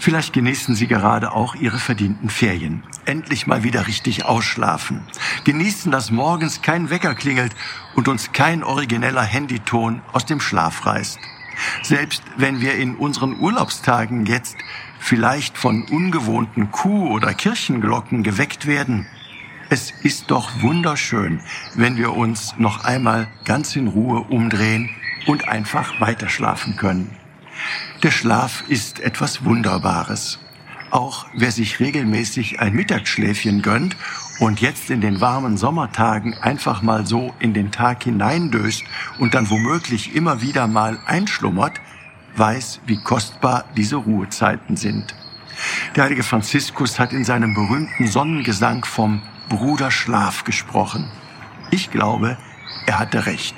Vielleicht genießen Sie gerade auch Ihre verdienten Ferien. Endlich mal wieder richtig ausschlafen. Genießen, dass morgens kein Wecker klingelt und uns kein origineller Handyton aus dem Schlaf reißt. Selbst wenn wir in unseren Urlaubstagen jetzt vielleicht von ungewohnten Kuh- oder Kirchenglocken geweckt werden, es ist doch wunderschön, wenn wir uns noch einmal ganz in Ruhe umdrehen und einfach weiterschlafen können. Der Schlaf ist etwas Wunderbares. Auch wer sich regelmäßig ein Mittagsschläfchen gönnt und jetzt in den warmen Sommertagen einfach mal so in den Tag hineindöst und dann womöglich immer wieder mal einschlummert, weiß, wie kostbar diese Ruhezeiten sind. Der heilige Franziskus hat in seinem berühmten Sonnengesang vom Bruderschlaf gesprochen. Ich glaube, er hatte recht.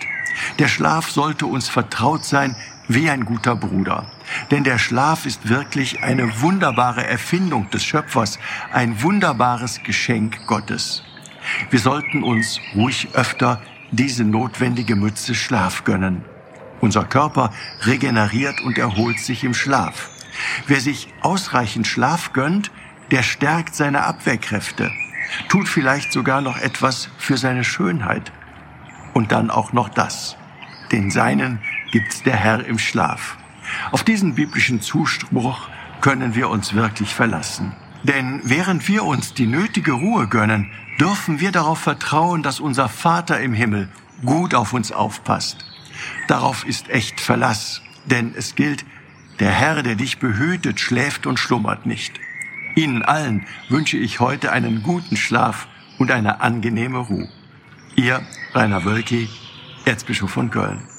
Der Schlaf sollte uns vertraut sein wie ein guter Bruder. Denn der Schlaf ist wirklich eine wunderbare Erfindung des Schöpfers, ein wunderbares Geschenk Gottes. Wir sollten uns ruhig öfter diese notwendige Mütze Schlaf gönnen. Unser Körper regeneriert und erholt sich im Schlaf. Wer sich ausreichend Schlaf gönnt, der stärkt seine Abwehrkräfte, tut vielleicht sogar noch etwas für seine Schönheit. Und dann auch noch das. Den Seinen gibt's der Herr im Schlaf. Auf diesen biblischen Zuspruch können wir uns wirklich verlassen. Denn während wir uns die nötige Ruhe gönnen, dürfen wir darauf vertrauen, dass unser Vater im Himmel gut auf uns aufpasst. Darauf ist echt Verlass, denn es gilt, der Herr, der dich behütet, schläft und schlummert nicht. Ihnen allen wünsche ich heute einen guten Schlaf und eine angenehme Ruhe. Ihr Rainer Wölki, Erzbischof von Köln.